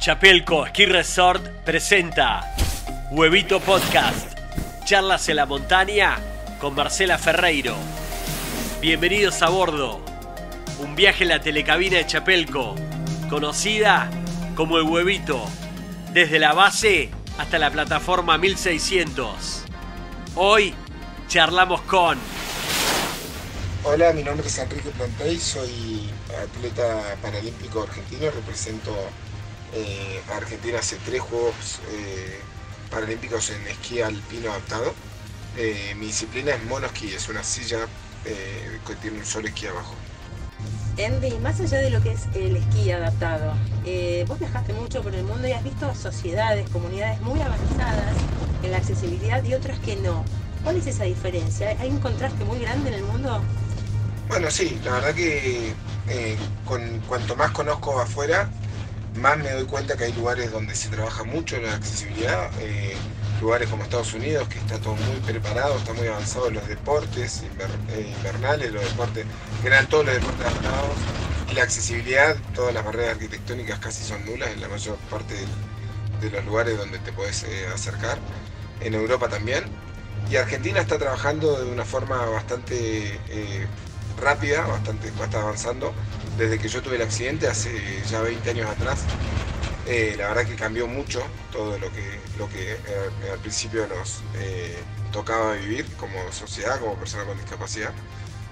Chapelco Ski Resort presenta Huevito Podcast. Charlas en la montaña con Marcela Ferreiro. Bienvenidos a bordo. Un viaje en la telecabina de Chapelco, conocida como el Huevito, desde la base hasta la plataforma 1600. Hoy charlamos con Hola, mi nombre es Enrique Plantey, soy atleta paralímpico argentino, represento eh, Argentina hace tres Juegos eh, Paralímpicos en esquí alpino adaptado. Eh, mi disciplina es monoesquí, es una silla que tiene un solo esquí abajo. Enri, más allá de lo que es el esquí adaptado, vos viajaste mucho por el mundo y has visto sociedades, comunidades muy avanzadas en la accesibilidad y otras que no. ¿Cuál es esa diferencia? ¿Hay un contraste muy grande en el mundo? Bueno, sí, la verdad que eh, con cuanto más conozco afuera, más me doy cuenta que hay lugares donde se trabaja mucho en la accesibilidad, eh, lugares como Estados Unidos, que está todo muy preparado, está muy avanzado en los deportes eh, invernales, los deportes, en todos los deportes adaptados, y la accesibilidad, todas las barreras arquitectónicas casi son nulas en la mayor parte de, los lugares donde te puedes acercar, en Europa también, y Argentina está trabajando de una forma bastante rápida, bastante, está avanzando. Desde que yo tuve el accidente hace ya 20 años atrás, eh, la verdad que cambió mucho todo lo que, lo que eh, al principio nos eh, tocaba vivir como sociedad, como persona con discapacidad.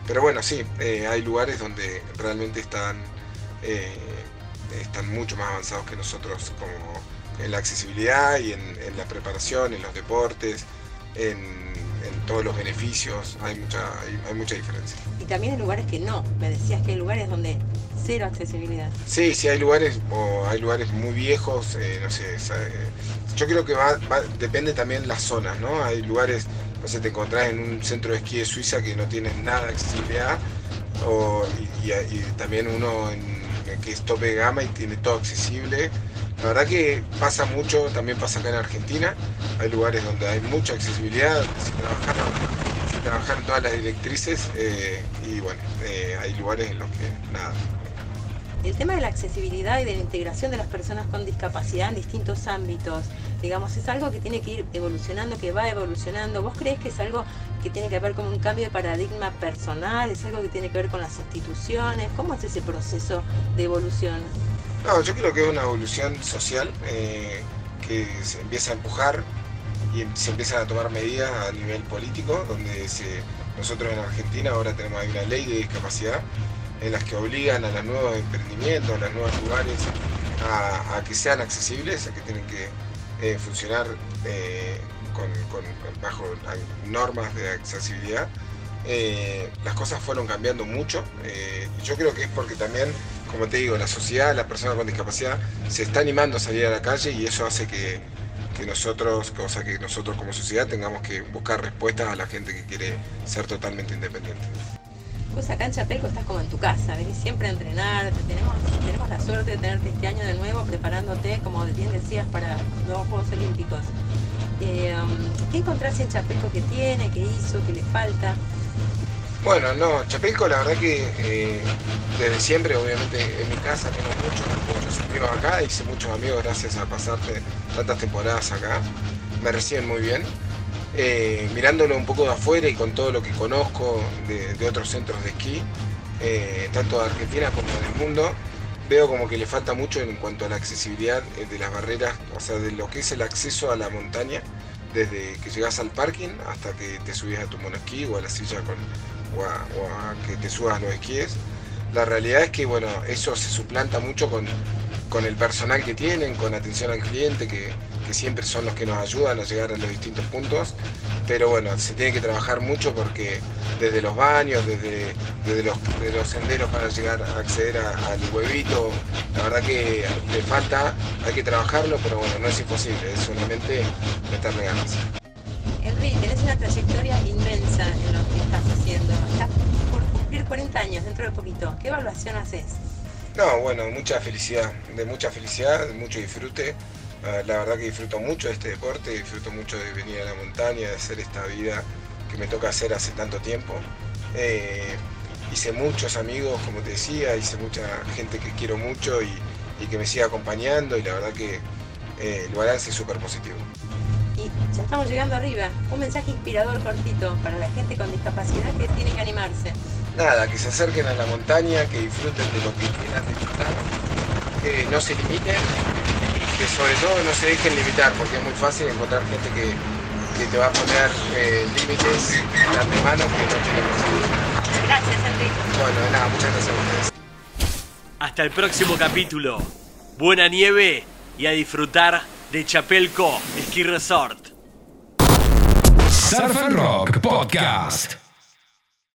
Pero bueno, sí, hay lugares donde realmente están, están mucho más avanzados que nosotros como en la accesibilidad y en, en la preparación, en los deportes, en en todos los beneficios, hay mucha, hay, mucha diferencia. Y también hay lugares que no, me decías que hay lugares donde cero accesibilidad. Sí, sí hay lugares, o hay lugares muy viejos, eh, no sé, yo creo que va, depende también las zonas, ¿no? Hay lugares, no sé, te encontrás en un centro de esquí de Suiza que no tiene nada de accesibilidad, y, también uno que es tope de gama y tiene todo accesible. La verdad que pasa mucho, también pasa acá en Argentina. Hay lugares donde hay mucha accesibilidad, sin trabajar, en todas las directrices eh, y bueno, eh, hay lugares en los que nada. El tema de la accesibilidad y de la integración de las personas con discapacidad en distintos ámbitos, digamos, es algo que tiene que ir evolucionando, que va evolucionando. ¿Vos crees que es algo que tiene que ver con un cambio de paradigma personal? ¿Es algo que tiene que ver con las instituciones? ¿Cómo es ese proceso de evolución? No, yo creo que es una evolución social eh, que se empieza a empujar y se empiezan a tomar medidas a nivel político, donde nosotros en Argentina ahora tenemos una ley de discapacidad en las que obligan a los nuevos emprendimientos, a los nuevos lugares a, que sean accesibles, a que tienen que eh, funcionar eh, bajo normas de accesibilidad. las cosas fueron cambiando mucho yo creo que es porque también como te digo, la sociedad, la persona con discapacidad, se está animando a salir a la calle y eso hace que, nosotros, cosa que nosotros como sociedad tengamos que buscar respuestas a la gente que quiere ser totalmente independiente. Pues acá en Chapelco estás como en tu casa, venís siempre a entrenar, tenemos, tenemos la suerte de tenerte este año de nuevo preparándote, como bien decías, para los Juegos Olímpicos. Eh, um, ¿Qué encontrás en Chapelco que tiene, que hizo, que le falta? Bueno, no, Chapelco la verdad que eh, desde siempre, obviamente en mi casa tengo muchos, muchos amigos acá, hice muchos amigos gracias a pasarte tantas temporadas acá, me reciben muy bien. Eh, mirándolo un poco de afuera y con todo lo que conozco de, otros centros de esquí, eh, tanto de Argentina como del mundo, veo como que le falta mucho en cuanto a la accesibilidad de las barreras, o sea, de lo que es el acceso a la montaña, desde que llegas al parking hasta que te subes a tu monosquí o a la silla con, o a, que te subas los esquíes. La realidad es que bueno, eso se suplanta mucho con, con el personal que tienen, con atención al cliente, que, siempre son los que nos ayudan a llegar a los distintos puntos. Pero bueno, se tiene que trabajar mucho porque desde los baños, desde, desde los, los, senderos para llegar a acceder al huevito, la verdad que le falta, hay que trabajarlo, pero bueno, no es imposible, es solamente meterle ganas. Tenés una trayectoria inmensa en lo que estás haciendo. Estás por cumplir 40 años dentro de poquito. ¿Qué evaluación haces? No, bueno, mucha felicidad, de mucha felicidad, de mucho disfrute. Ah, la verdad que disfruto mucho de este deporte, disfruto mucho de venir a la montaña, de hacer esta vida que me toca hacer hace tanto tiempo. Eh, hice muchos amigos, como te decía, hice mucha gente que quiero mucho y, que me siga acompañando y la verdad que eh, el balance es súper positivo. Ya estamos llegando arriba. Un mensaje inspirador cortito para la gente con discapacidad que tiene que animarse. Nada, que se acerquen a la montaña, que disfruten de lo que quieran disfrutar, que no se limiten y que sobre todo no se dejen limitar, porque es muy fácil encontrar gente que, que te va a poner eh, límites de antemano que no tiene posibilidad. Gracias, Enrique. Bueno, de nada, muchas gracias a ustedes. Hasta el próximo capítulo. Buena nieve y a disfrutar de Chapelco Ski Resort. Surf and Rock Podcast.